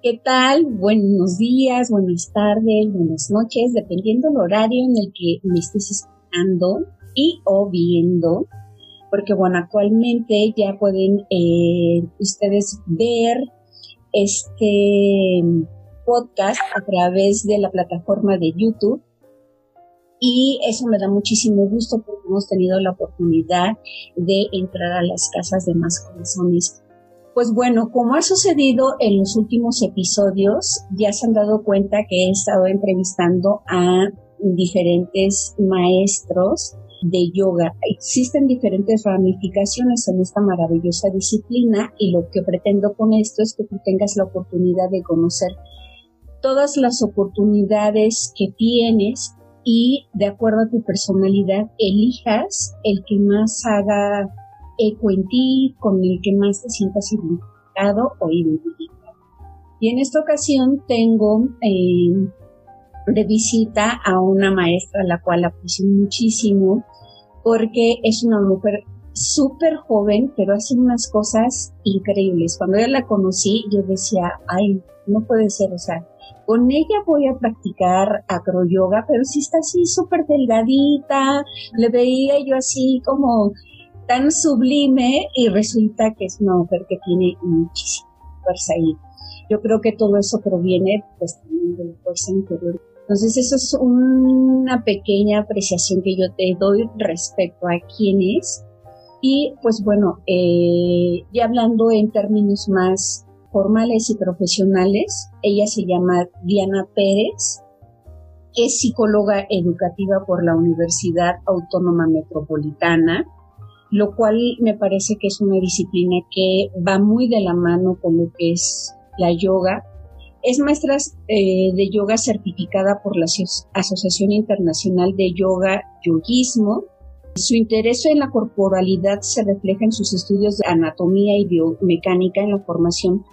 ¿Qué tal? Buenos días, buenas tardes, buenas noches, dependiendo del horario en el que me estés escuchando y o viendo, porque bueno, actualmente ya pueden eh, ustedes ver este podcast a través de la plataforma de YouTube y eso me da muchísimo gusto porque hemos tenido la oportunidad de entrar a las casas de más corazones pues bueno, como ha sucedido en los últimos episodios, ya se han dado cuenta que he estado entrevistando a diferentes maestros de yoga. Existen diferentes ramificaciones en esta maravillosa disciplina y lo que pretendo con esto es que tú tengas la oportunidad de conocer todas las oportunidades que tienes y de acuerdo a tu personalidad elijas el que más haga eco en ti, con el que más te sientas identificado o identificado. Y en esta ocasión tengo eh, de visita a una maestra a la cual aprecio muchísimo porque es una mujer súper joven, pero hace unas cosas increíbles. Cuando yo la conocí, yo decía, ay, no puede ser, o sea, con ella voy a practicar acroyoga, pero si está así súper delgadita, le veía yo así como tan sublime y resulta que es una mujer que tiene muchísima fuerza y yo creo que todo eso proviene pues también de la fuerza interior. Entonces eso es una pequeña apreciación que yo te doy respecto a quién es. Y pues bueno, eh, ya hablando en términos más formales y profesionales, ella se llama Diana Pérez, es psicóloga educativa por la Universidad Autónoma Metropolitana, lo cual me parece que es una disciplina que va muy de la mano con lo que es la yoga. Es maestra eh, de yoga certificada por la Asociación Internacional de Yoga Yoguismo. Su interés en la corporalidad se refleja en sus estudios de anatomía y biomecánica en la formación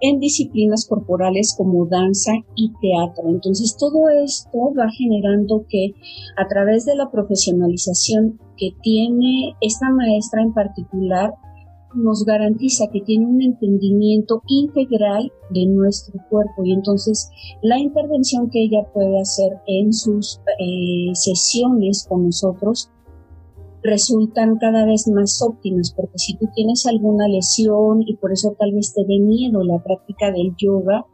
en disciplinas corporales como danza y teatro. Entonces todo esto va generando que a través de la profesionalización que tiene esta maestra en particular, nos garantiza que tiene un entendimiento integral de nuestro cuerpo y entonces la intervención que ella puede hacer en sus eh, sesiones con nosotros resultan cada vez más óptimas, porque si tú tienes alguna lesión y por eso tal vez te dé miedo la práctica del yoga,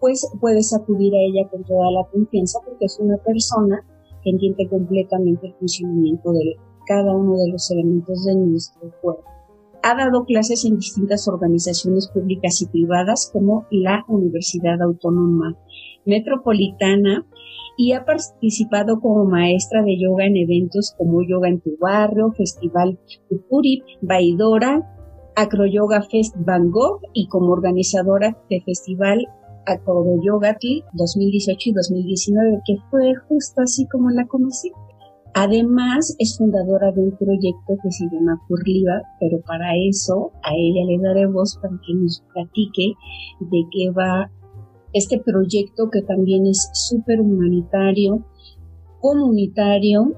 pues puedes acudir a ella con toda la confianza porque es una persona que entiende completamente el funcionamiento de cada uno de los elementos de nuestro cuerpo. Ha dado clases en distintas organizaciones públicas y privadas como la Universidad Autónoma Metropolitana, y ha participado como maestra de yoga en eventos como Yoga en tu Barrio, Festival Upuri, Baidora, Acroyoga Fest Van Gogh y como organizadora de Festival Acroyogatl 2018 y 2019, que fue justo así como la conocí. Además, es fundadora de un proyecto que se llama Curliva, pero para eso a ella le daré voz para que nos platique de qué va este proyecto que también es súper humanitario, comunitario.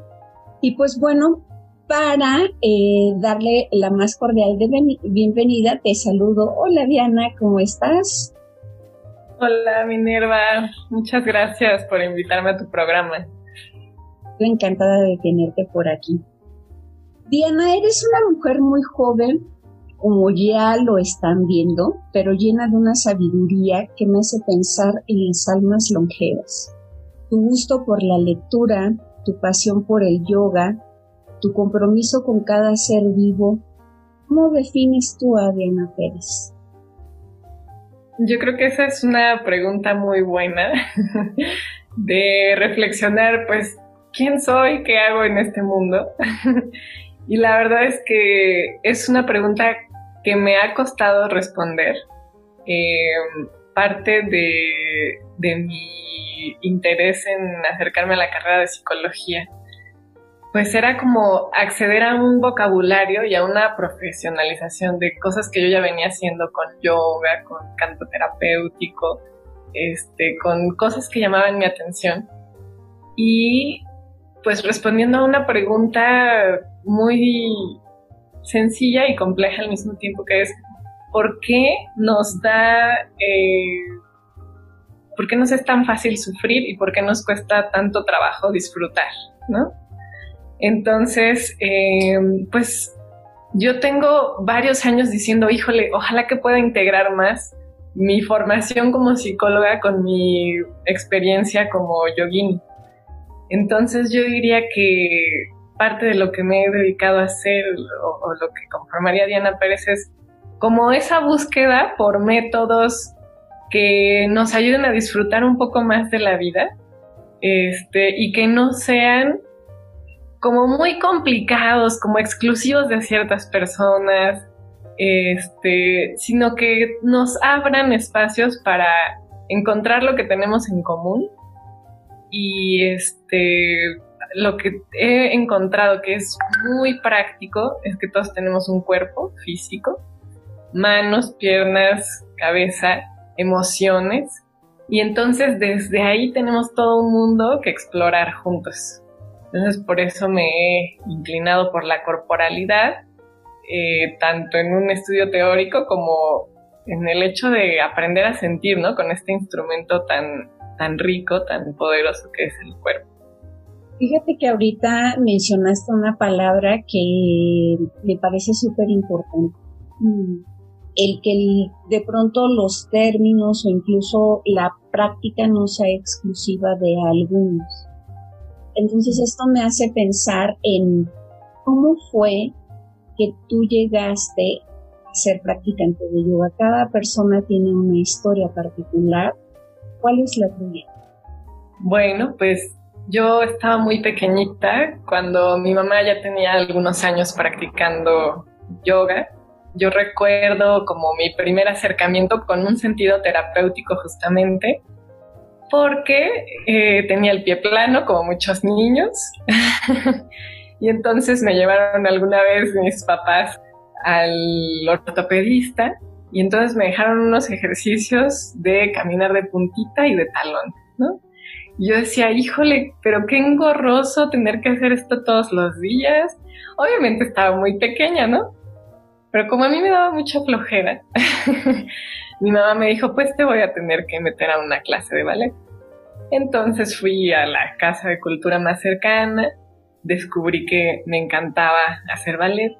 Y pues bueno, para eh, darle la más cordial de bienvenida, te saludo. Hola Diana, ¿cómo estás? Hola Minerva, muchas gracias por invitarme a tu programa. Estoy encantada de tenerte por aquí. Diana, eres una mujer muy joven, como ya lo están viendo, pero llena de una sabiduría que me hace pensar en las almas longevas. Tu gusto por la lectura, tu pasión por el yoga, tu compromiso con cada ser vivo, ¿cómo defines tú a Diana Pérez? Yo creo que esa es una pregunta muy buena de reflexionar, pues, ¿quién soy? ¿Qué hago en este mundo? y la verdad es que es una pregunta que me ha costado responder. Eh, parte de, de mi interés en acercarme a la carrera de psicología pues era como acceder a un vocabulario y a una profesionalización de cosas que yo ya venía haciendo con yoga, con canto terapéutico, este, con cosas que llamaban mi atención. Y pues respondiendo a una pregunta muy sencilla y compleja al mismo tiempo que es, ¿por qué nos da, eh, por qué nos es tan fácil sufrir y por qué nos cuesta tanto trabajo disfrutar? ¿no? Entonces, eh, pues yo tengo varios años diciendo, híjole, ojalá que pueda integrar más mi formación como psicóloga con mi experiencia como yogini. Entonces yo diría que parte de lo que me he dedicado a hacer o, lo que conformaría Diana Pérez es como esa búsqueda por métodos que nos ayuden a disfrutar un poco más de la vida este, y que no sean como muy complicados, como exclusivos de ciertas personas, este, sino que nos abran espacios para encontrar lo que tenemos en común y este lo que he encontrado que es muy práctico es que todos tenemos un cuerpo físico, manos, piernas, cabeza, emociones y entonces desde ahí tenemos todo un mundo que explorar juntos. Entonces por eso me he inclinado por la corporalidad, eh, tanto en un estudio teórico como en el hecho de aprender a sentir, ¿no? Con este instrumento tan, tan rico, tan poderoso que es el cuerpo. Fíjate que ahorita mencionaste una palabra que me parece súper importante. Mm, el que de pronto los términos o incluso la práctica no sea exclusiva de algunos. Entonces esto me hace pensar en cómo fue que tú llegaste a ser practicante de yoga. Cada persona tiene una historia particular. ¿Cuál es la tuya? Bueno, pues yo estaba muy pequeñita cuando mi mamá ya tenía algunos años practicando yoga. Yo recuerdo como mi primer acercamiento con un sentido terapéutico justamente porque eh, tenía el pie plano, como muchos niños. y entonces me llevaron alguna vez mis papás al ortopedista y entonces me dejaron unos ejercicios de caminar de puntita y de talón, ¿no? Yo decía, híjole, pero qué engorroso tener que hacer esto todos los días. Obviamente estaba muy pequeña, ¿no? Pero como a mí me daba mucha flojera, mi mamá me dijo, pues te voy a tener que meter a una clase de ballet. Entonces fui a la casa de cultura más cercana, descubrí que me encantaba hacer ballet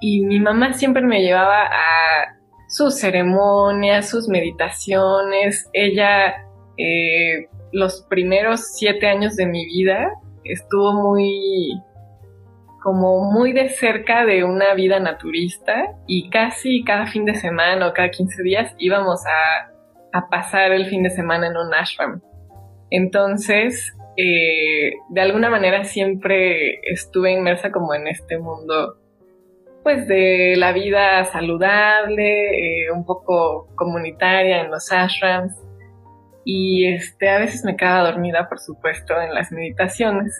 y mi mamá siempre me llevaba a sus ceremonias, sus meditaciones. Ella, eh, los primeros siete años de mi vida, estuvo muy como muy de cerca de una vida naturista y casi cada fin de semana o cada 15 días íbamos a, pasar el fin de semana en un ashram. Entonces, eh, de alguna manera siempre estuve inmersa como en este mundo, pues de la vida saludable, eh, un poco comunitaria en los ashrams. Y este, a veces me quedaba dormida, por supuesto, en las meditaciones.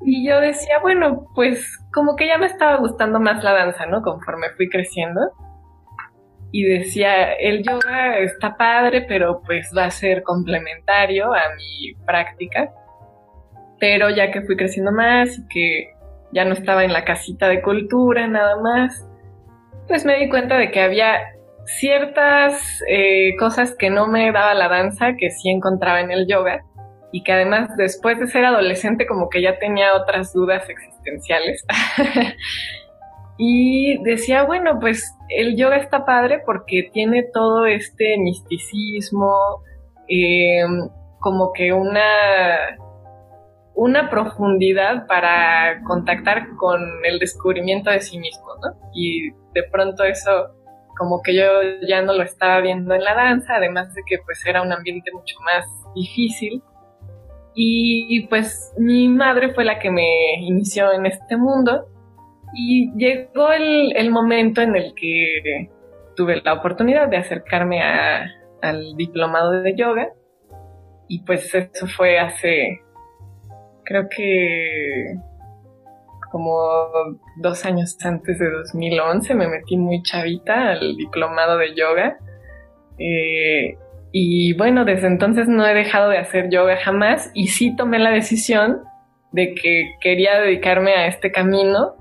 Y yo decía, bueno, pues como que ya me estaba gustando más la danza, ¿no? Conforme fui creciendo. Y decía, el yoga está padre, pero pues va a ser complementario a mi práctica. Pero ya que fui creciendo más y que ya no estaba en la casita de cultura nada más, pues me di cuenta de que había ciertas eh, cosas que no me daba la danza que sí encontraba en el yoga y que además después de ser adolescente como que ya tenía otras dudas existenciales. y decía, bueno, pues el yoga está padre porque tiene todo este misticismo, em, como que una, una profundidad para contactar con el descubrimiento de sí mismo, ¿no? Y de pronto eso como que yo ya no lo estaba viendo en la danza, además de que pues era un ambiente mucho más difícil. Y pues mi madre fue la que me inició en este mundo. Y llegó el, momento en el que tuve la oportunidad de acercarme a, al diplomado de yoga. Y pues eso fue hace, creo que como dos años antes de 2011 me metí muy chavita al diplomado de yoga. Eh, y bueno, desde entonces no he dejado de hacer yoga jamás y sí tomé la decisión de que quería dedicarme a este camino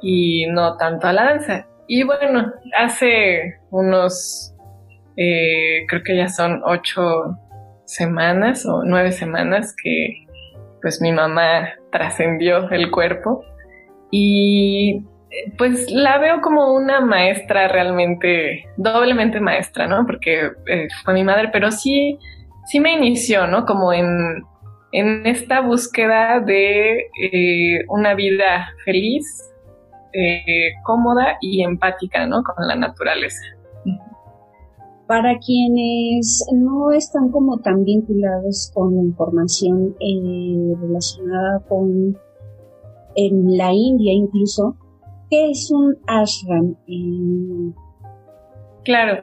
y no tanto a la danza. Y bueno, hace unos, eh, creo que ya son ocho semanas o nueve semanas que pues mi mamá trascendió el cuerpo y pues la veo como una maestra realmente, doblemente maestra, ¿no? Porque eh, fue mi madre, pero sí, sí me inició, ¿no? Como en, en esta búsqueda de eh, una vida feliz, eh, cómoda y empática, ¿no? Con la naturaleza. Para quienes no están como tan vinculados con información relacionada con en la India incluso, ¿qué es un ashram? Claro.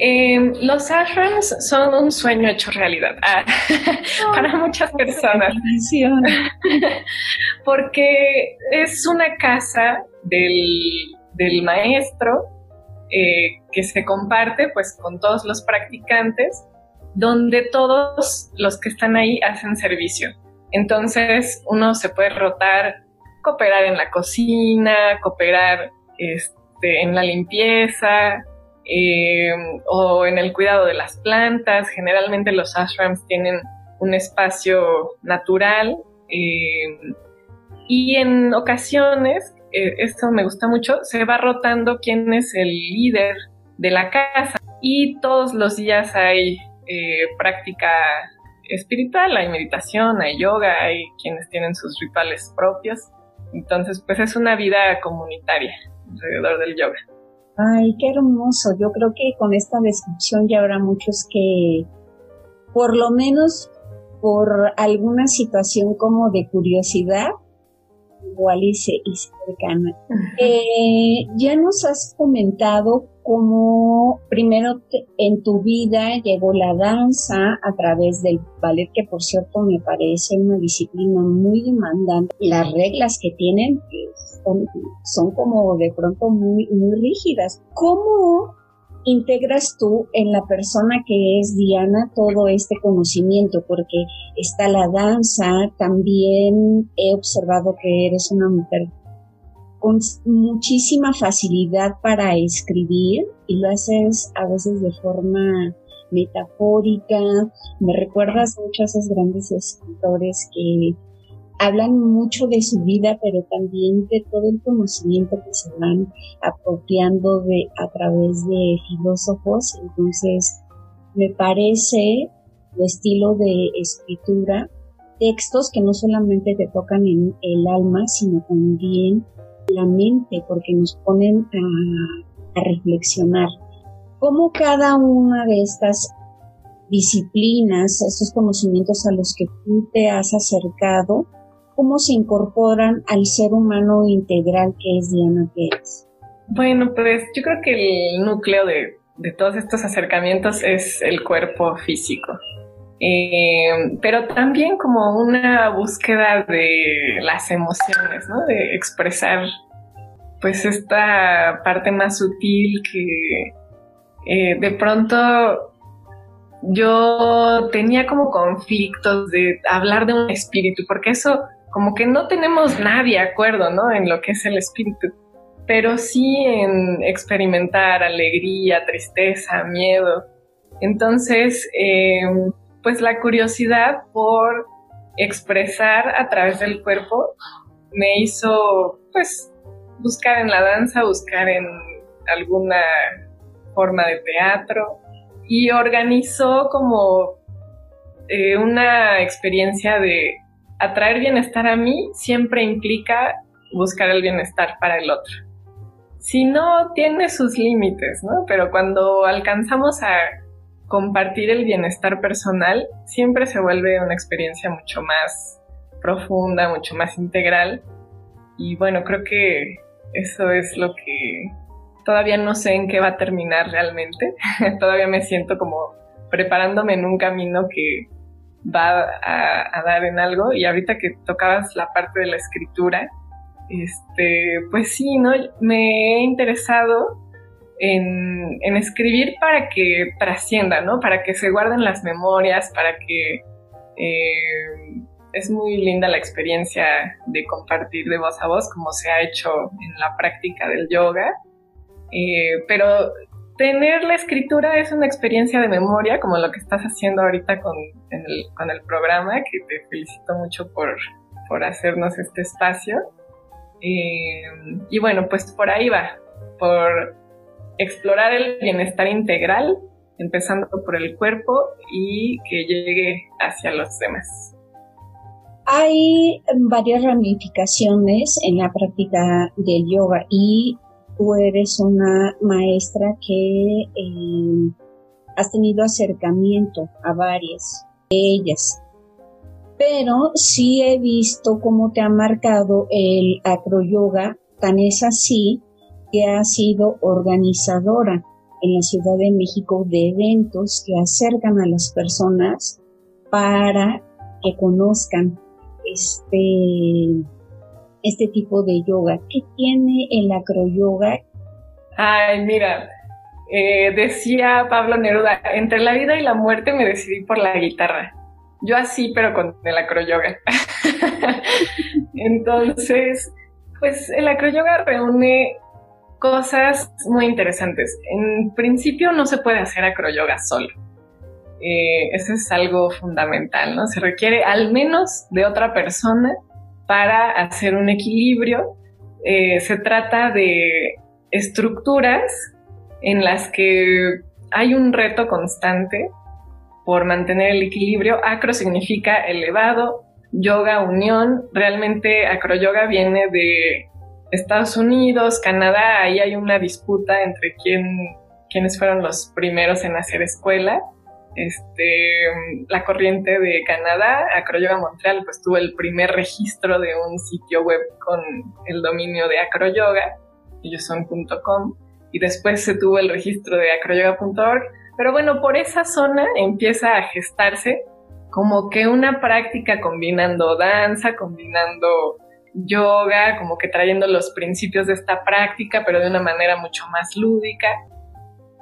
Em, los ashrams son un sueño hecho realidad ah, para muchas personas. Porque es una casa del, maestro eh, que se comparte pues con todos los practicantes, donde todos los que están ahí hacen servicio. Entonces uno se puede rotar, cooperar en la cocina, cooperar este, en la limpieza eh, o en el cuidado de las plantas. Generalmente los ashrams tienen un espacio natural eh, y en ocasiones, eh, esto me gusta mucho, se va rotando quién es el líder de la casa y todos los días hay práctica espiritual, hay meditación, hay yoga, hay quienes tienen sus rituales propios. Entonces, pues es una vida comunitaria alrededor del yoga. Ay, qué hermoso. Yo creo que con esta descripción ya habrá muchos que, por lo menos por alguna situación como de curiosidad, igual y, se, y cercana. Eh, ya nos has comentado cómo primero en tu vida llegó la danza a través del ballet, que por cierto me parece una disciplina muy demandante. Las reglas que tienen son, son como de pronto muy, muy rígidas. ¿Cómo integras tú en la persona que es Diana todo este conocimiento? Porque está la danza, también he observado que eres una mujer con muchísima facilidad para escribir y lo haces a veces de forma metafórica. Me recuerdas mucho a esos grandes escritores que hablan mucho de su vida, pero también de todo el conocimiento que se van apropiando de, a través de filósofos. Entonces, me parece tu estilo de escritura, textos que no solamente te tocan en el alma, sino también la mente, porque nos ponen a, a reflexionar. Cómo cada una de estas disciplinas, estos conocimientos a los que tú te has acercado, cómo se incorporan al ser humano integral que es Diana Pérez? Bueno, pues yo creo que el núcleo de, de todos estos acercamientos es el cuerpo físico. Eh, pero también como una búsqueda de las emociones, ¿no? De expresar pues esta parte más sutil que eh, de pronto yo tenía como conflictos de hablar de un espíritu, porque eso como que no tenemos nadie acuerdo, ¿no? En lo que es el espíritu, pero sí en experimentar alegría, tristeza, miedo. Entonces, em, pues la curiosidad por expresar a través del cuerpo me hizo, pues, buscar en la danza, buscar en alguna forma de teatro y organizó como eh, una experiencia de atraer bienestar a mí siempre implica buscar el bienestar para el otro. Si no, tiene sus límites, ¿no? Pero cuando alcanzamos a compartir el bienestar personal, siempre se vuelve una experiencia mucho más profunda, mucho más integral. Y bueno, creo que eso es lo que Todavía no sé en qué va a terminar realmente. Todavía me siento como preparándome en un camino que va a, dar en algo. Y ahorita que tocabas la parte de la escritura, este, pues sí, ¿no? Me he interesado en, escribir para que trascienda, ¿no? Para que se guarden las memorias, para que eh, es muy linda la experiencia de compartir de voz a voz, como se ha hecho en la práctica del yoga. Eh, pero tener la escritura es una experiencia de memoria, como lo que estás haciendo ahorita con, el, programa, que te felicito mucho por, hacernos este espacio. Eh, y bueno, pues por ahí va, por explorar el bienestar integral, empezando por el cuerpo y que llegue hacia los demás. Hay varias ramificaciones en la práctica del yoga y tú eres una maestra que eh, has tenido acercamiento a varias de ellas. Pero sí he visto cómo te ha marcado el acroyoga, tan es así que ha sido organizadora en la Ciudad de México de eventos que acercan a las personas para que conozcan este, este tipo de yoga? ¿Qué tiene el acroyoga? Ay, mira, eh, decía Pablo Neruda, entre la vida y la muerte me decidí por la guitarra. Yo así, pero con el acroyoga. Entonces, pues el acroyoga reúne cosas muy interesantes. En principio no se puede hacer acroyoga solo. Eh, eso es algo fundamental, ¿no? Se requiere al menos de otra persona para hacer un equilibrio. Eh, se trata de estructuras en las que hay un reto constante por mantener el equilibrio. Acro significa elevado, yoga, unión. Realmente acroyoga viene de Estados Unidos, Canadá, ahí hay una disputa entre quién, quiénes fueron los primeros en hacer escuela este, la corriente de Canadá, Acroyoga Montreal, pues tuvo el primer registro de un sitio web con el dominio de acroyoga, ellos son .com, y después se tuvo el registro de acroyoga.org, pero bueno, por esa zona empieza a gestarse como que una práctica combinando danza, combinando yoga, como que trayendo los principios de esta práctica, pero de una manera mucho más lúdica.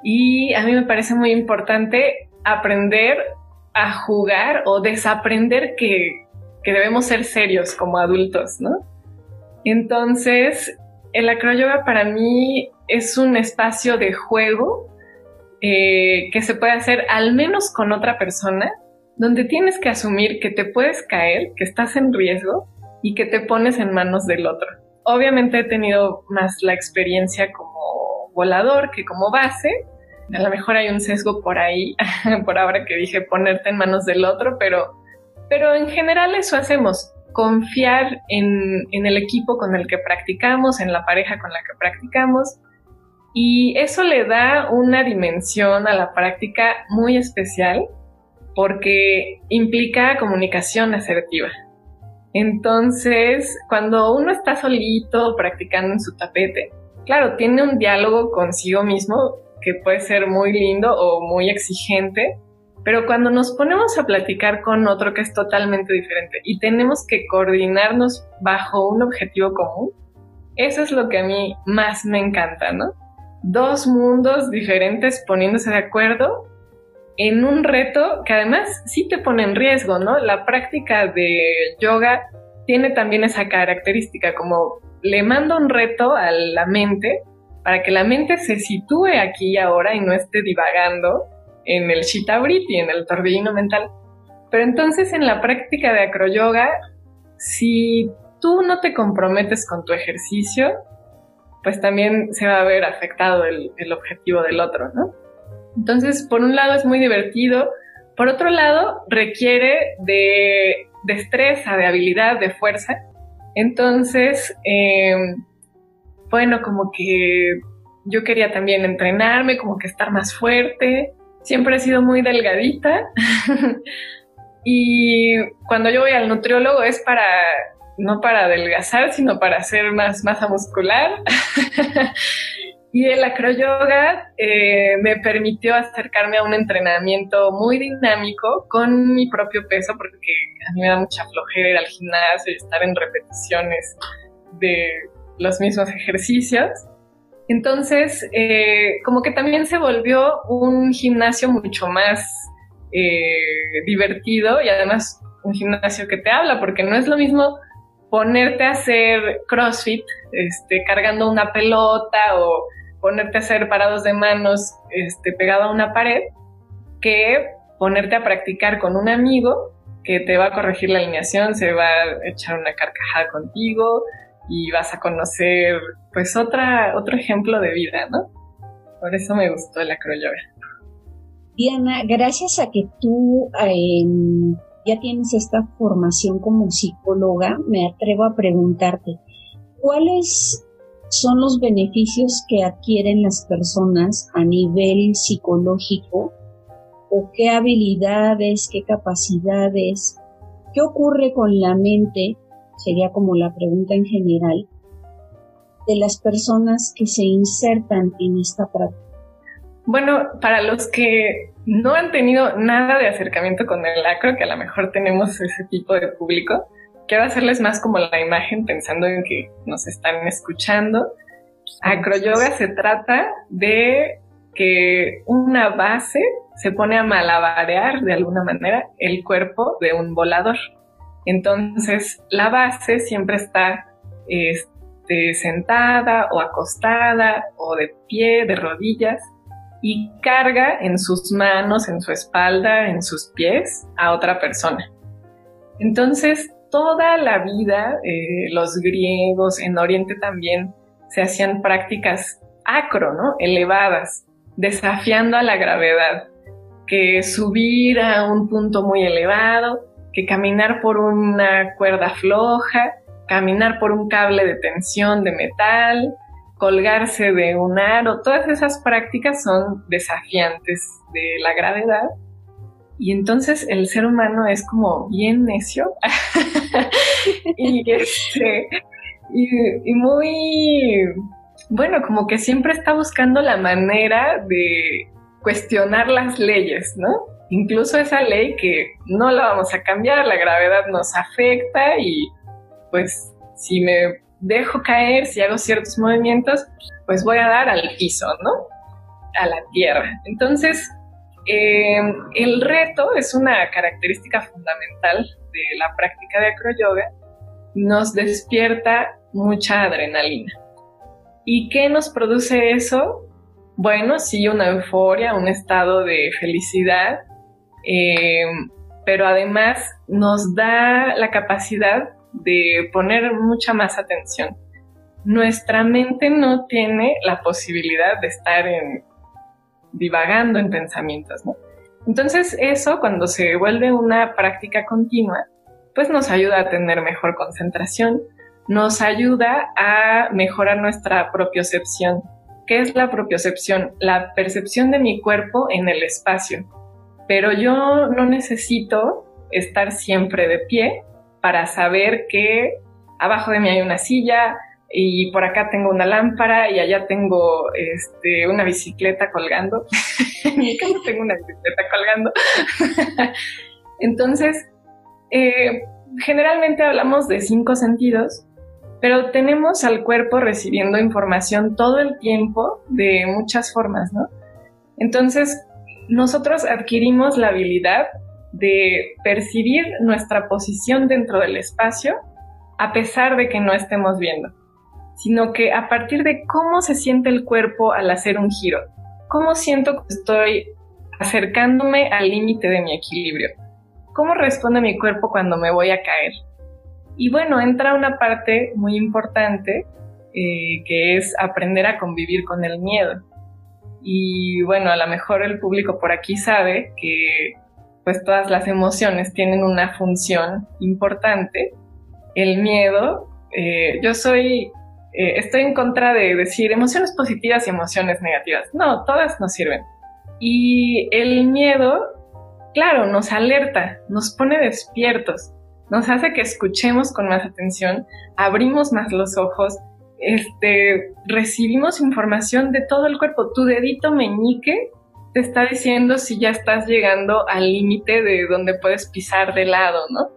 Y a mí me parece muy importante aprender a jugar o desaprender que, debemos ser serios como adultos, ¿no? Entonces, el acroyoga para mí es un espacio de juego eh, que se puede hacer al menos con otra persona, donde tienes que asumir que te puedes caer, que estás en riesgo y que te pones en manos del otro. Obviamente he tenido más la experiencia como volador que como base, a lo mejor hay un sesgo por ahí, por ahora que dije ponerte en manos del otro, pero, pero en general eso hacemos, confiar en, en el equipo con el que practicamos, en la pareja con la que practicamos, y eso le da una dimensión a la práctica muy especial porque implica comunicación asertiva. Entonces, cuando uno está solito practicando en su tapete, claro, tiene un diálogo consigo mismo que puede ser muy lindo o muy exigente, pero cuando nos ponemos a platicar con otro que es totalmente diferente y tenemos que coordinarnos bajo un objetivo común, eso es lo que a mí más me encanta, ¿no? Dos mundos diferentes poniéndose de acuerdo en un reto que además sí te pone en riesgo, ¿no? La práctica de yoga tiene también esa característica, como le mando un reto a la mente para que la mente se sitúe aquí y ahora y no esté divagando en el y en el torbellino mental. Pero entonces en la práctica de acroyoga, si tú no te comprometes con tu ejercicio, pues también se va a ver afectado el, el objetivo del otro, ¿no? Entonces, por un lado es muy divertido, por otro lado requiere de destreza, de habilidad, de fuerza. Entonces, eh, bueno, como que yo quería también entrenarme, como que estar más fuerte. Siempre he sido muy delgadita. y cuando yo voy al nutriólogo es para, no para adelgazar, sino para hacer más masa muscular. Y el acroyoga eh, me permitió acercarme a un entrenamiento muy dinámico con mi propio peso, porque a mí me da mucha flojera ir al gimnasio y estar en repeticiones de los mismos ejercicios. Entonces, eh, como que también se volvió un gimnasio mucho más eh, divertido y además un gimnasio que te habla, porque no es lo mismo ponerte a hacer CrossFit, este, cargando una pelota o ponerte a hacer parados de manos este, pegado a una pared, que ponerte a practicar con un amigo que te va a corregir la alineación, se va a echar una carcajada contigo y vas a conocer pues otra, otro ejemplo de vida, ¿no? Por eso me gustó el acroyoga. Diana, gracias a que tú em, ya tienes esta formación como psicóloga, me atrevo a preguntarte, ¿cuáles son los beneficios que adquieren las personas a nivel psicológico o qué habilidades, qué capacidades, qué ocurre con la mente, sería como la pregunta en general, de las personas que se insertan en esta práctica. Bueno, para los que no han tenido nada de acercamiento con el acro, que a lo mejor tenemos ese tipo de público, quiero hacerles más como la imagen pensando en que nos están escuchando. Acroyoga se trata de que una base se pone a malabarear de alguna manera el cuerpo de un volador. Entonces la base siempre está este, sentada o acostada o de pie, de rodillas y carga en sus manos, en su espalda, en sus pies a otra persona. Entonces, toda la vida, eh, los griegos en Oriente también se hacían prácticas acro, ¿no? Elevadas, desafiando a la gravedad, que subir a un punto muy elevado, que caminar por una cuerda floja, caminar por un cable de tensión de metal, colgarse de un aro, todas esas prácticas son desafiantes de la gravedad. Y entonces el ser humano es como bien necio y, este, y, muy, bueno, como que siempre está buscando la manera de cuestionar las leyes, ¿no? Incluso esa ley que no la vamos a cambiar, la gravedad nos afecta y pues si me dejo caer, si hago ciertos movimientos, pues voy a dar al piso, ¿no? A la tierra. Entonces, eh, el reto es una característica fundamental de la práctica de acroyoga. Nos despierta mucha adrenalina. ¿Y qué nos produce eso? Bueno, sí, una euforia, un estado de felicidad, eh, pero además nos da la capacidad de poner mucha más atención. Nuestra mente no tiene la posibilidad de estar en, divagando en pensamientos, ¿no? Entonces eso cuando se vuelve una práctica continua, pues nos ayuda a tener mejor concentración, nos ayuda a mejorar nuestra propiocepción. ¿Qué es la propiocepción? La percepción de mi cuerpo en el espacio. Pero yo no necesito estar siempre de pie para saber que abajo de mí hay una silla y por acá tengo una lámpara y allá tengo este, una bicicleta colgando. en tengo una bicicleta colgando. Entonces, eh, generalmente hablamos de cinco sentidos, pero tenemos al cuerpo recibiendo información todo el tiempo de muchas formas, ¿no? Entonces, nosotros adquirimos la habilidad de percibir nuestra posición dentro del espacio a pesar de que no estemos viendo, sino que a partir de cómo se siente el cuerpo al hacer un giro, cómo siento que estoy acercándome al límite de mi equilibrio, cómo responde mi cuerpo cuando me voy a caer. Y bueno, entra una parte muy importante eh, que es aprender a convivir con el miedo. Y bueno, a lo mejor el público por aquí sabe que pues todas las emociones tienen una función importante. El miedo, eh, yo soy, eh, estoy en contra de decir emociones positivas y emociones negativas. No, todas nos sirven. Y el miedo, claro, nos alerta, nos pone despiertos, nos hace que escuchemos con más atención, abrimos más los ojos este, recibimos información de todo el cuerpo. Tu dedito meñique te está diciendo si ya estás llegando al límite de donde puedes pisar de lado, ¿no?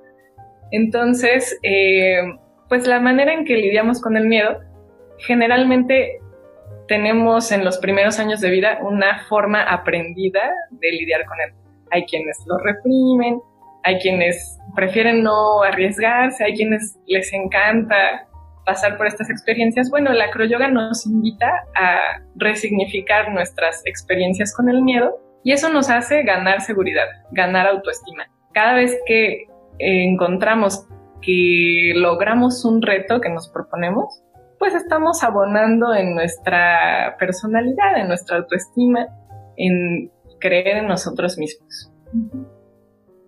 Entonces, eh, pues la manera en que lidiamos con el miedo, generalmente tenemos en los primeros años de vida una forma aprendida de lidiar con él. Hay quienes lo reprimen, hay quienes prefieren no arriesgarse, hay quienes les encanta pasar por estas experiencias. Bueno, la acroyoga nos invita a resignificar nuestras experiencias con el miedo y eso nos hace ganar seguridad, ganar autoestima. Cada vez que encontramos que logramos un reto que nos proponemos, pues estamos abonando en nuestra personalidad, en nuestra autoestima, en creer en nosotros mismos.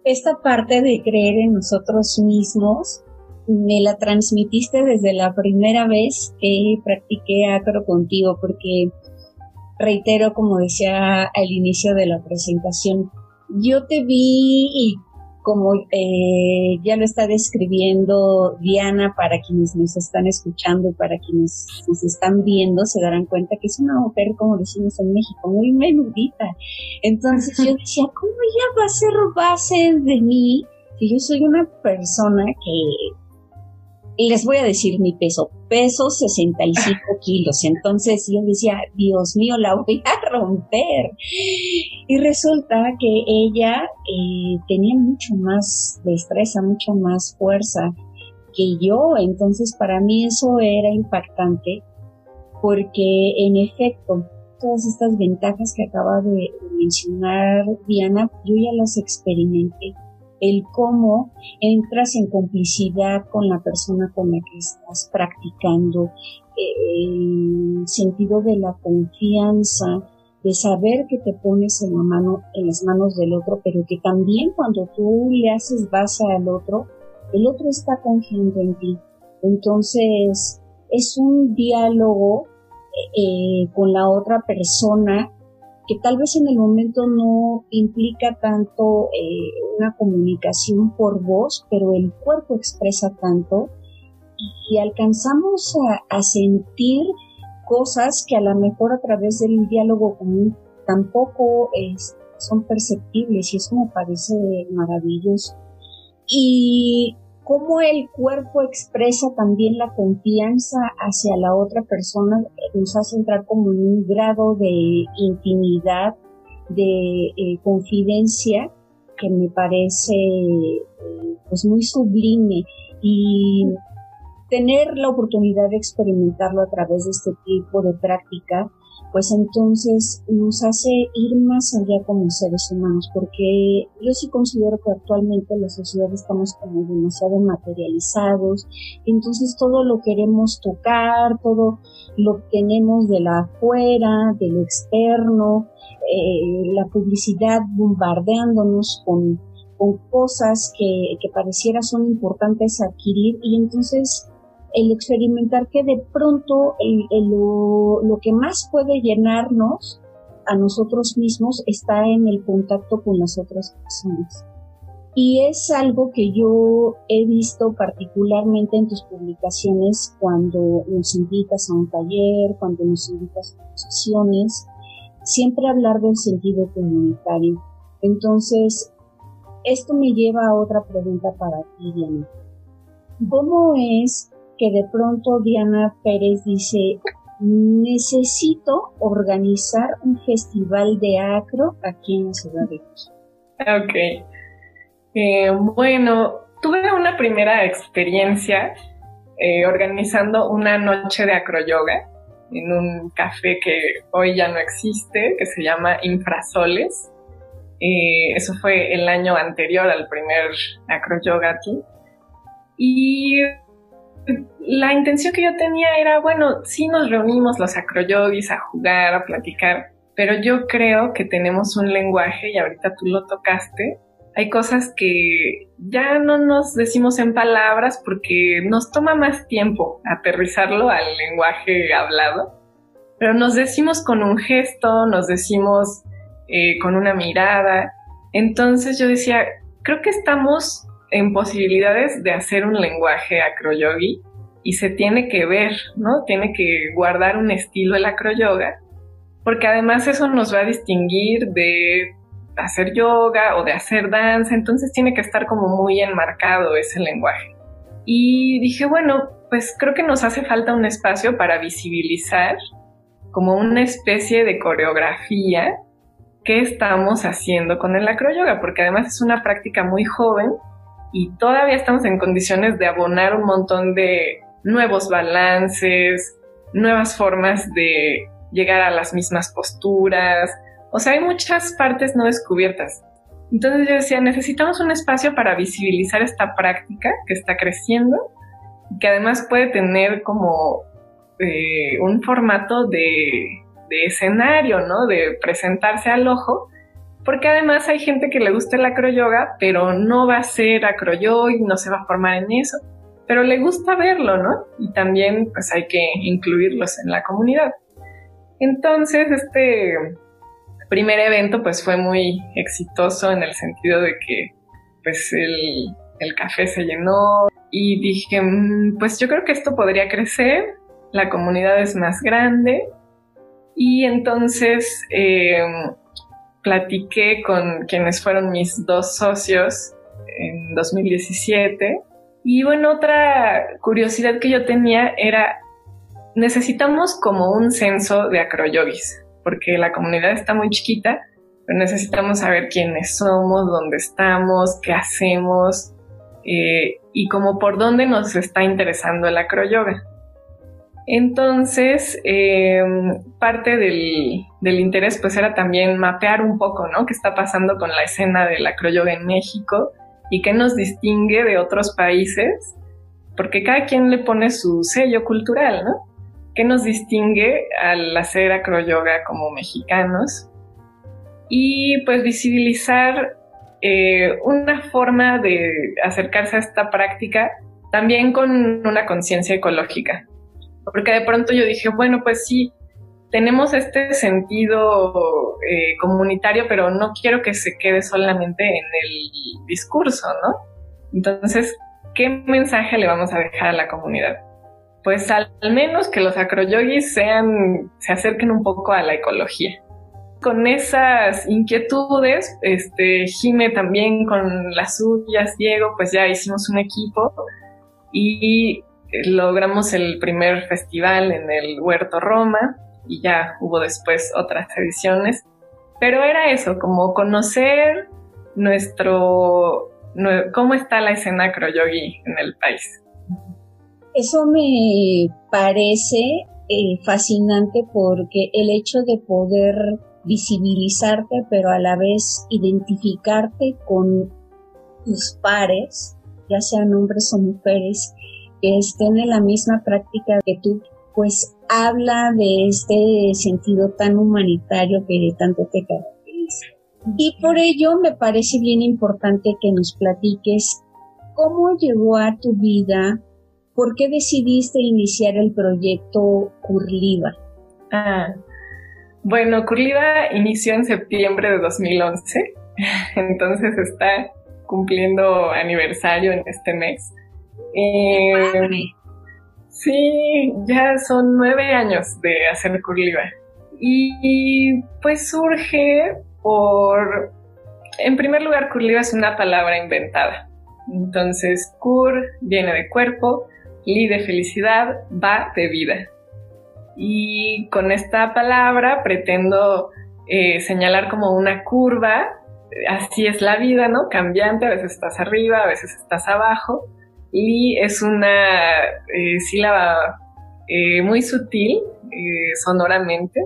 Esta parte de creer en nosotros mismos me la transmitiste desde la primera vez que practiqué acro contigo, porque reitero, como decía al inicio de la presentación, yo te vi y como eh, ya lo está describiendo Diana, para quienes nos están escuchando y para quienes nos están viendo, se darán cuenta que es una mujer, como decimos en México, muy menudita. Entonces yo decía, ¿cómo ya va a ser base de mí? Si yo soy una persona que les voy a decir mi peso, peso 65 kilos. Entonces yo decía, Dios mío, la voy a romper. Y resulta que ella eh, tenía mucho más destreza, mucho más fuerza que yo. Entonces para mí eso era impactante porque en efecto, todas estas ventajas que acaba de mencionar Diana, yo ya las experimenté el cómo entras en complicidad con la persona con la que estás practicando, el sentido de la confianza, de saber que te pones en la mano, en las manos del otro, pero que también cuando tú le haces base al otro, el otro está confiando en ti. Entonces, es un diálogo eh, con la otra persona que tal vez en el momento no implica tanto eh, una comunicación por voz, pero el cuerpo expresa tanto y alcanzamos a, sentir cosas que a lo mejor a través del diálogo común tampoco son perceptibles y eso me parece maravilloso. Y cómo el cuerpo expresa también la confianza hacia la otra persona, nos hace entrar como en un grado de intimidad, de eh, confidencia que me parece eh, pues muy sublime. Y tener la oportunidad de experimentarlo a través de este tipo de práctica pues entonces nos hace ir más allá como seres humanos, porque yo sí considero que actualmente en la sociedad estamos como demasiado materializados, entonces todo lo queremos tocar, todo lo tenemos de la afuera, de lo externo, eh, la publicidad bombardeándonos con, con cosas que, que pareciera son importantes adquirir y entonces el experimentar que de pronto lo, que más puede llenarnos a nosotros mismos está en el contacto con las otras personas. Y es algo que yo he visto particularmente en tus publicaciones cuando nos invitas a un taller, cuando nos invitas a sesiones, siempre hablar del sentido comunitario. Entonces, esto me lleva a otra pregunta para ti, Diana. ¿Cómo es que de pronto Diana Pérez dice, necesito organizar un festival de acro aquí en Ciudad de México. Ok. Eh, bueno, tuve una primera experiencia eh, organizando una noche de acroyoga en un café que hoy ya no existe, que se llama Infrasoles. Eh, eso fue el año anterior al primer acroyoga aquí. Y la intención que yo tenía era, bueno, sí nos reunimos los acroyogis a jugar, a platicar, pero yo creo que tenemos un lenguaje, y ahorita tú lo tocaste, hay cosas que ya no nos decimos en palabras porque nos toma más tiempo aterrizarlo al lenguaje hablado, pero nos decimos con un gesto, nos decimos eh, con una mirada. Entonces yo decía, creo que estamos en posibilidades de hacer un lenguaje acroyogi y se tiene que ver, ¿no? Tiene que guardar un estilo el acroyoga, porque además eso nos va a distinguir de hacer yoga o de hacer danza, entonces tiene que estar como muy enmarcado ese lenguaje. Y dije, bueno, pues creo que nos hace falta un espacio para visibilizar como una especie de coreografía que estamos haciendo con el acroyoga, porque además es una práctica muy joven y todavía estamos en condiciones de abonar un montón de nuevos balances, nuevas formas de llegar a las mismas posturas. O sea, hay muchas partes no descubiertas. Entonces yo decía, necesitamos un espacio para visibilizar esta práctica que está creciendo y que además puede tener como eh, un formato de, de escenario, ¿no? De presentarse al ojo porque además hay gente que le gusta el acroyoga, pero no va a ser acroyoga y no se va a formar en eso, pero le gusta verlo, ¿no? Y también pues hay que incluirlos en la comunidad. Entonces, este primer evento pues fue muy exitoso en el sentido de que pues el, el café se llenó y dije, mm, pues yo creo que esto podría crecer, la comunidad es más grande y entonces eh, platiqué con quienes fueron mis dos socios en 2017. Y bueno, otra curiosidad que yo tenía era, necesitamos como un censo de acroyogis, porque la comunidad está muy chiquita, pero necesitamos saber quiénes somos, dónde estamos, qué hacemos eh, y como por dónde nos está interesando el acroyoga. Entonces, em, parte del, interés pues era también mapear un poco, ¿no? ¿Qué está pasando con la escena del acroyoga en México y qué nos distingue de otros países? Porque cada quien le pone su sello cultural, ¿no? ¿Qué nos distingue al hacer acroyoga como mexicanos? Y pues visibilizar eh, una forma de acercarse a esta práctica también con una conciencia ecológica, porque de pronto yo dije, bueno, pues sí, tenemos este sentido eh, comunitario, pero no quiero que se quede solamente en el discurso, ¿no? Entonces, ¿qué mensaje le vamos a dejar a la comunidad? Pues al, menos que los acroyogis sean, se acerquen un poco a la ecología. Con esas inquietudes, este, Jime también con las suyas, Diego, pues ya hicimos un equipo y logramos el primer festival en el Huerto Roma y ya hubo después otras ediciones, pero era eso, como conocer nuestro, cómo está la escena acroyogi en el país. Eso me parece eh, fascinante porque el hecho de poder visibilizarte, pero a la vez identificarte con tus pares, ya sean hombres o mujeres, que estén en la misma práctica que tú, pues habla de este sentido tan humanitario que tanto te caracteriza. Y por ello me parece bien importante que nos platiques cómo llegó a tu vida, por qué decidiste iniciar el proyecto Curliva. Ah, bueno, Curliva inició en septiembre de 2011, entonces está cumpliendo aniversario en este mes. Eh, sí, ya son nueve años de hacer curliva. Y pues surge por, en primer lugar, curliva es una palabra inventada. Entonces, cur viene de cuerpo, li de felicidad, va de vida. Y con esta palabra pretendo eh, señalar como una curva, así es la vida, ¿no? Cambiante, a veces estás arriba, a veces estás abajo, Li es una eh, sílaba eh, muy sutil eh, sonoramente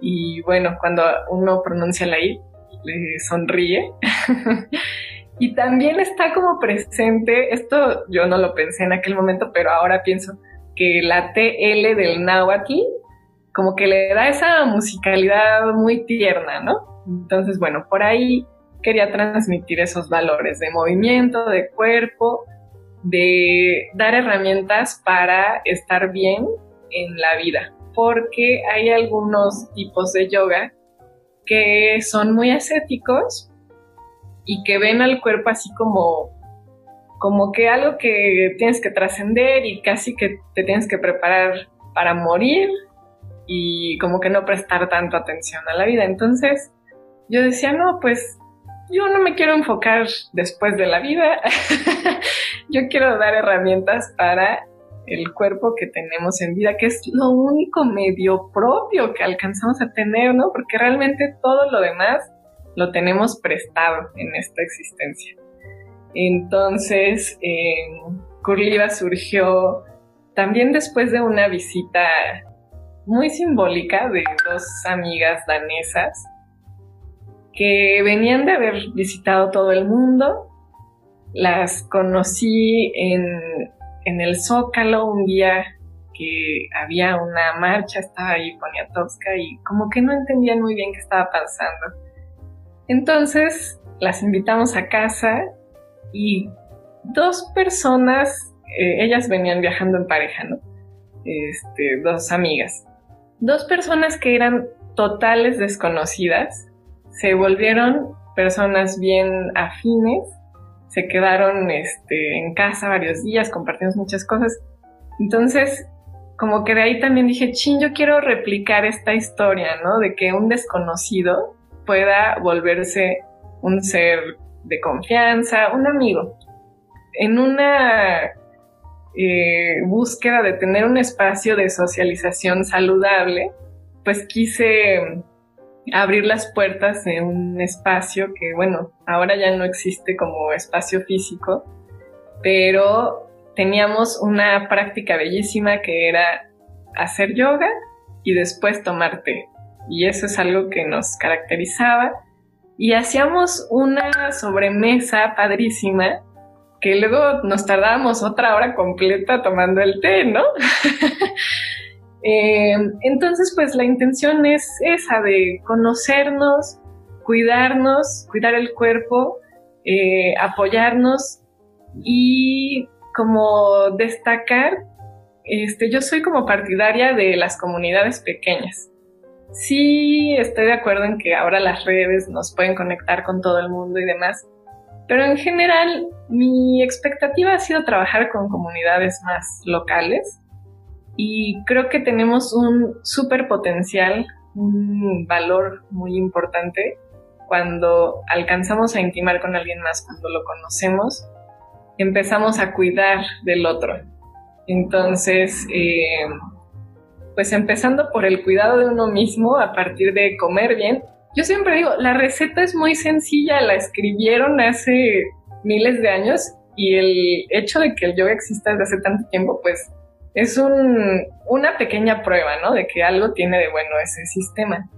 y bueno, cuando uno pronuncia la I, le sonríe. y también está como presente, esto yo no lo pensé en aquel momento, pero ahora pienso que la TL del náhuatl como que le da esa musicalidad muy tierna, ¿no? Entonces, bueno, por ahí quería transmitir esos valores de movimiento, de cuerpo, de dar herramientas para estar bien en la vida, porque hay algunos tipos de yoga que son muy ascéticos y que ven al cuerpo así como como que algo que tienes que trascender y casi que te tienes que preparar para morir y como que no prestar tanto atención a la vida. Entonces yo decía, no, pues yo no me quiero enfocar después de la vida, yo quiero dar herramientas para el cuerpo que tenemos en vida, que es lo único medio propio que alcanzamos a tener, ¿no? Porque realmente todo lo demás lo tenemos prestado en esta existencia. Entonces, eh, Curliva surgió también después de una visita muy simbólica de dos amigas danesas que venían de haber visitado todo el mundo. Las conocí en, en el Zócalo un día que había una marcha, estaba ahí Poniatowska y como que no entendían muy bien qué estaba pasando. Entonces las invitamos a casa y dos personas, eh, ellas venían viajando en pareja, ¿no? Este, dos amigas. Dos personas que eran totales desconocidas se volvieron personas bien afines, se quedaron este, en casa varios días, compartimos muchas cosas. Entonces, como que de ahí también dije, chin, yo quiero replicar esta historia, ¿no? De que un desconocido pueda volverse un ser de confianza, un amigo. En una eh, búsqueda de tener un espacio de socialización saludable, pues quise abrir las puertas de un espacio que, bueno, ahora ya no existe como espacio físico, pero teníamos una práctica bellísima que era hacer yoga y después tomar té y eso es algo que nos caracterizaba. Y hacíamos una sobremesa padrísima que luego nos tardábamos otra hora completa tomando el té, ¿no? Em, entonces, pues la intención es esa de conocernos, cuidarnos, cuidar el cuerpo, eh, apoyarnos y como destacar, este, yo soy como partidaria de las comunidades pequeñas. Sí, estoy de acuerdo en que ahora las redes nos pueden conectar con todo el mundo y demás, pero en general mi expectativa ha sido trabajar con comunidades más locales y creo que tenemos un súper potencial, un valor muy importante cuando alcanzamos a intimar con alguien más, cuando lo conocemos, empezamos a cuidar del otro. Entonces, eh, pues empezando por el cuidado de uno mismo a partir de comer bien. Yo siempre digo, la receta es muy sencilla, la escribieron hace miles de años y el hecho de que el yoga exista desde hace tanto tiempo, pues es una pequeña prueba, ¿no? De que algo tiene de bueno ese sistema.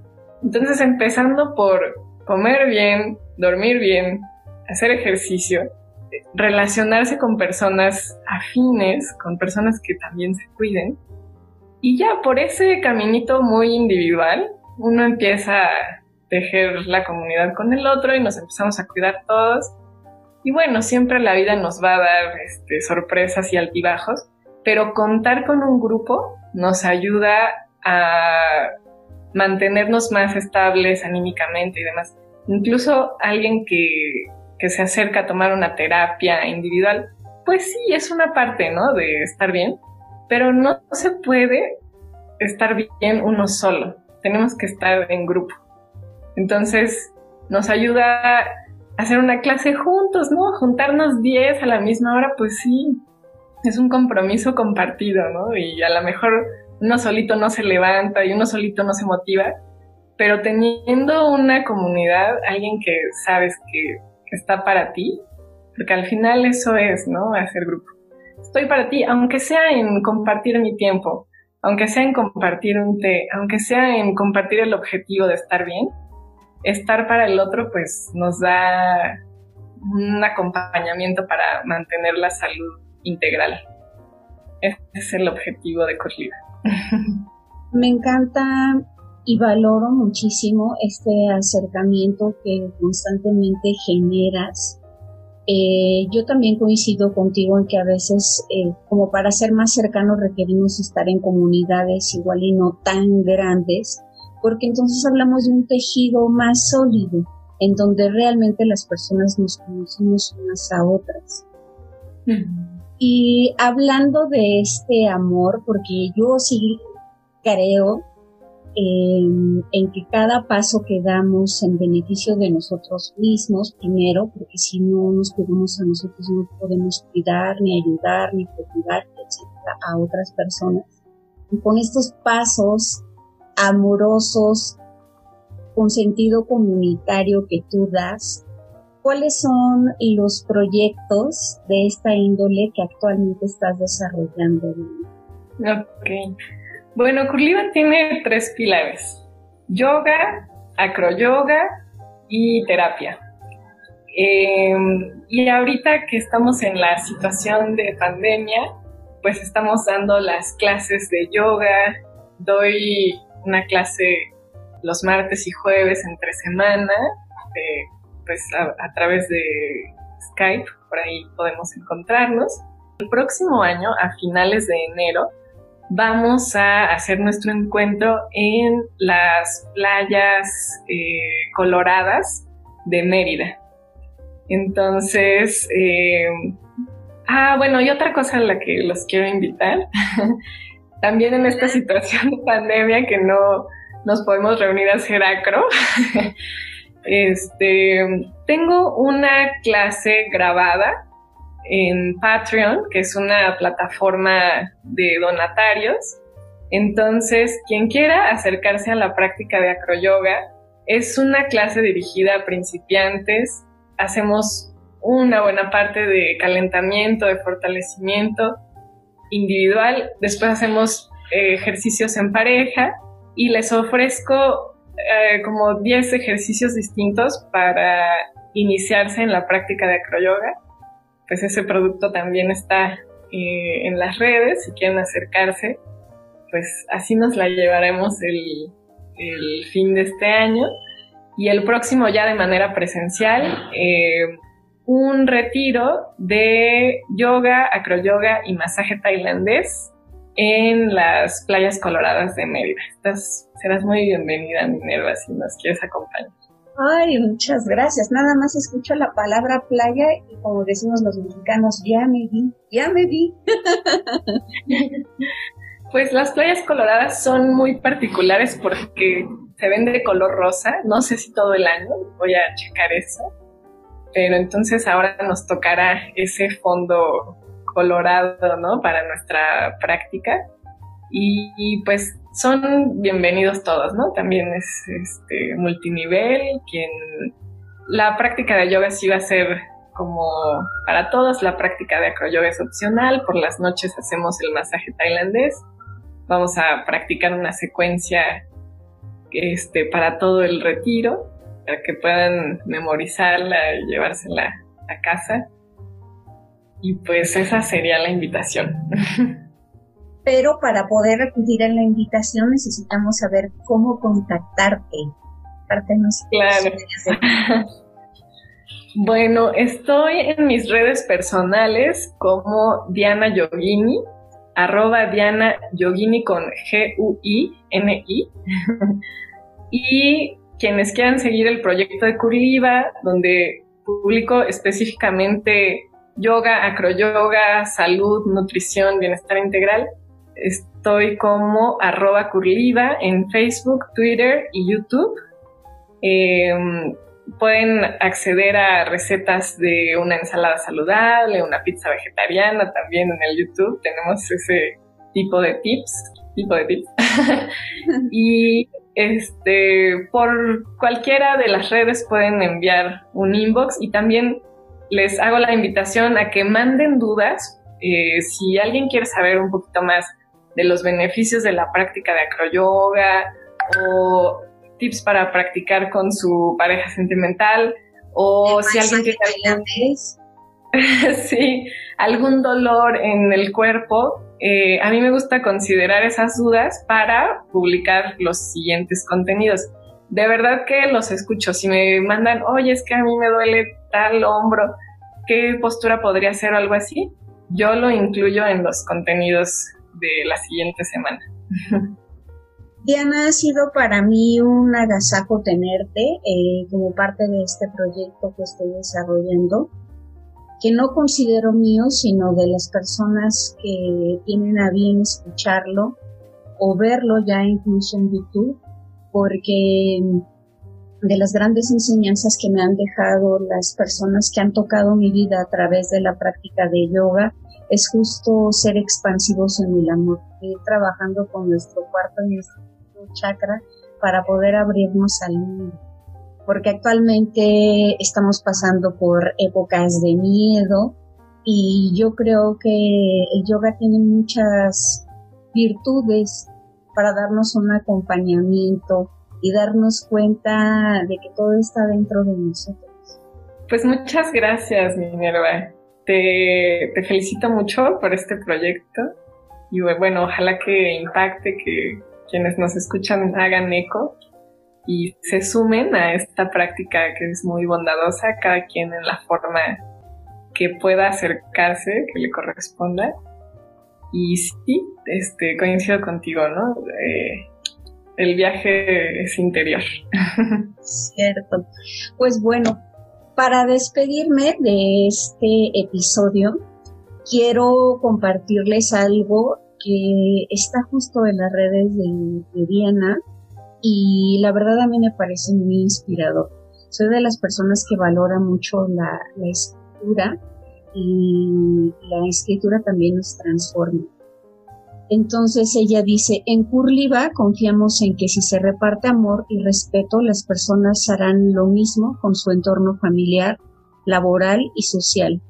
Entonces, empezando por comer bien, dormir bien, hacer ejercicio, relacionarse con personas afines, con personas que también se cuiden, y ya por ese caminito muy individual, uno empieza a tejer la comunidad con el otro y nos empezamos a cuidar todos. Y bueno, siempre la vida nos va a dar este, sorpresas y altibajos, pero contar con un grupo nos ayuda a mantenernos más estables anímicamente y demás. Incluso alguien que, que se acerca a tomar una terapia individual, pues sí, es una parte, ¿no? De estar bien, pero no se puede estar bien uno solo, tenemos que estar en grupo. Entonces, nos ayuda a hacer una clase juntos, ¿no? Juntarnos 10 a la misma hora, pues sí, es un compromiso compartido, ¿no? Y a lo mejor uno solito no se levanta y uno solito no se motiva, pero teniendo una comunidad, alguien que sabes que, está para ti, porque al final eso es, ¿no? Hacer grupo estoy para ti, aunque sea en compartir mi tiempo, aunque sea en compartir un té, aunque sea en compartir el objetivo de estar bien, estar para el otro pues nos da un acompañamiento para mantener la salud integral. Ese es el objetivo de Corlida. Me encanta y valoro muchísimo este acercamiento que constantemente generas eh, yo también coincido contigo en que a veces, eh, como para ser más cercanos, requerimos estar en comunidades igual y no tan grandes, porque entonces hablamos de un tejido más sólido, en donde realmente las personas nos conocemos unas a otras. Y hablando de este amor, porque yo sí creo en, que cada paso que damos en beneficio de nosotros mismos, primero, porque si no nos cuidamos a nosotros no podemos cuidar, ni ayudar, ni procurar, etcétera, a otras personas. Y con estos pasos amorosos, con sentido comunitario que tú das, ¿cuáles son los proyectos de esta índole que actualmente estás desarrollando? Ok. Bueno, Curliva tiene tres pilares. Yoga, acroyoga y terapia. Em, y ahorita que estamos en la situación de pandemia, pues estamos dando las clases de yoga. Doy una clase los martes y jueves entre semana, pues a, través de Skype, por ahí podemos encontrarnos. El próximo año, a finales de enero, vamos a hacer nuestro encuentro en las playas eh, coloradas de Mérida. Entonces, eh, ah, bueno, y otra cosa a la que los quiero invitar, también en esta situación de pandemia que no nos podemos reunir a hacer acro, este, tengo una clase grabada en Patreon, que es una plataforma de donatarios. Entonces, quien quiera acercarse a la práctica de acroyoga, es una clase dirigida a principiantes. Hacemos una buena parte de calentamiento, de fortalecimiento individual. Después hacemos eh, ejercicios en pareja y les ofrezco eh, como 10 ejercicios distintos para iniciarse en la práctica de acroyoga pues ese producto también está eh, en las redes, si quieren acercarse, pues así nos la llevaremos el, fin de este año. Y el próximo ya de manera presencial, eh, un retiro de yoga, acroyoga y masaje tailandés en las playas coloradas de Mérida. Estás, serás muy bienvenida, Minerva, si nos quieres acompañar. Ay, muchas gracias. Nada más escucho la palabra playa y como decimos los mexicanos, ya me vi, ya me vi. Pues las playas coloradas son muy particulares porque se ven de color rosa, no sé si todo el año, voy a checar eso, pero entonces ahora nos tocará ese fondo colorado, ¿no? Para nuestra práctica. Y, pues son bienvenidos todos, ¿no? También es este multinivel, quien la práctica de yoga sí va a ser como para todos, la práctica de acroyoga es opcional, por las noches hacemos el masaje tailandés, vamos a practicar una secuencia este, para todo el retiro, para que puedan memorizarla y llevársela a casa. Y pues esa sería la invitación. pero para poder acudir a la invitación necesitamos saber cómo contactarte. Claro. bueno, estoy en mis redes personales como Diana Yogini, arroba Diana Yogini con G-U-I-N-I. y quienes quieran seguir el proyecto de Curliva, donde publico específicamente yoga, acroyoga, salud, nutrición, bienestar integral, Estoy como arroba curliva en Facebook, Twitter y YouTube. Em, pueden acceder a recetas de una ensalada saludable, una pizza vegetariana también en el YouTube. Tenemos ese tipo de tips, tipo de tips. y este, por cualquiera de las redes pueden enviar un inbox y también les hago la invitación a que manden dudas. Eh, si alguien quiere saber un poquito más de los beneficios de la práctica de acroyoga o tips para practicar con su pareja sentimental o si alguien tiene sí, algún dolor en el cuerpo, eh, a mí me gusta considerar esas dudas para publicar los siguientes contenidos. De verdad que los escucho. Si me mandan, oye, es que a mí me duele tal hombro, ¿qué postura podría ser algo así? Yo lo incluyo en los contenidos de la siguiente semana. Diana, ha sido para mí un agasajo tenerte eh, como parte de este proyecto que estoy desarrollando. que no considero mío, sino de las personas que tienen a bien escucharlo o verlo ya incluso en YouTube, porque de las grandes enseñanzas que me han dejado las personas que han tocado mi vida a través de la práctica de yoga es justo ser expansivos en el amor, ir trabajando con nuestro cuarto y nuestro chakra para poder abrirnos al mundo. Porque actualmente estamos pasando por épocas de miedo y yo creo que el yoga tiene muchas virtudes para darnos un acompañamiento y darnos cuenta de que todo está dentro de nosotros. Pues muchas gracias, Minerva. Te, te felicito mucho por este proyecto y bueno, ojalá que impacte, que quienes nos escuchan hagan eco y se sumen a esta práctica que es muy bondadosa, cada quien en la forma que pueda acercarse, que le corresponda. Y sí, este, coincido contigo, ¿no? Eh, el viaje es interior. Cierto. Pues bueno, para despedirme de este episodio, quiero compartirles algo que está justo en las redes de, Diana y la verdad a mí me parece muy inspirador. Soy de las personas que valora mucho la, la escritura y la escritura también nos transforma. Entonces ella dice, en Curliva confiamos en que si se reparte amor y respeto, las personas harán lo mismo con su entorno familiar, laboral y social.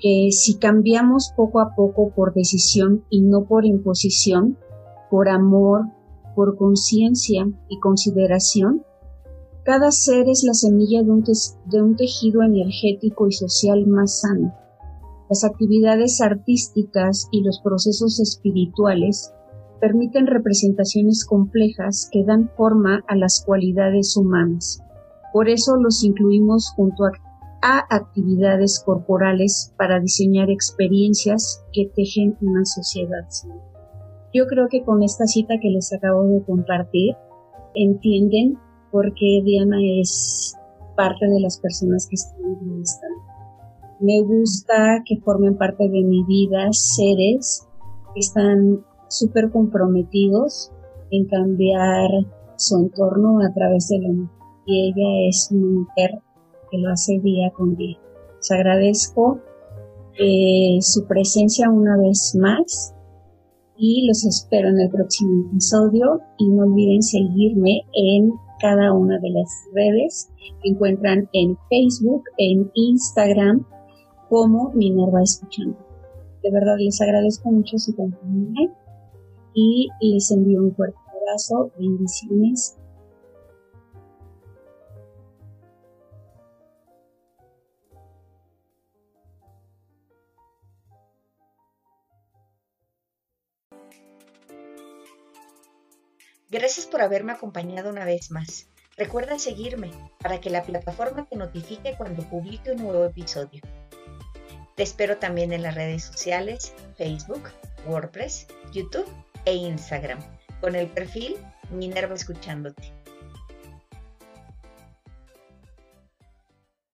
Que si cambiamos poco a poco por decisión y no por imposición, por amor, por conciencia y consideración, cada ser es la semilla de un, de un tejido energético y social más sano las actividades artísticas y los procesos espirituales permiten representaciones complejas que dan forma a las cualidades humanas. Por eso los incluimos junto a, actividades corporales para diseñar experiencias que tejen una sociedad Yo creo que con esta cita que les acabo de compartir, entienden por qué Diana es parte de las personas que están en esta me gusta que formen parte de mi vida seres que están súper comprometidos en cambiar su entorno a través de la mujer. Y ella es una mujer que lo hace día con día. Les agradezco eh, su presencia una vez más y los espero en el próximo episodio y no olviden seguirme en cada una de las redes que encuentran en Facebook, en Instagram, como Minerva escuchando. De verdad les agradezco mucho su compañía y les envío un fuerte abrazo, bendiciones. Gracias por haberme acompañado una vez más. Recuerda seguirme para que la plataforma te notifique cuando publique un nuevo episodio. Te espero también en las redes sociales, Facebook, WordPress, YouTube e Instagram, con el perfil Minerva Escuchándote.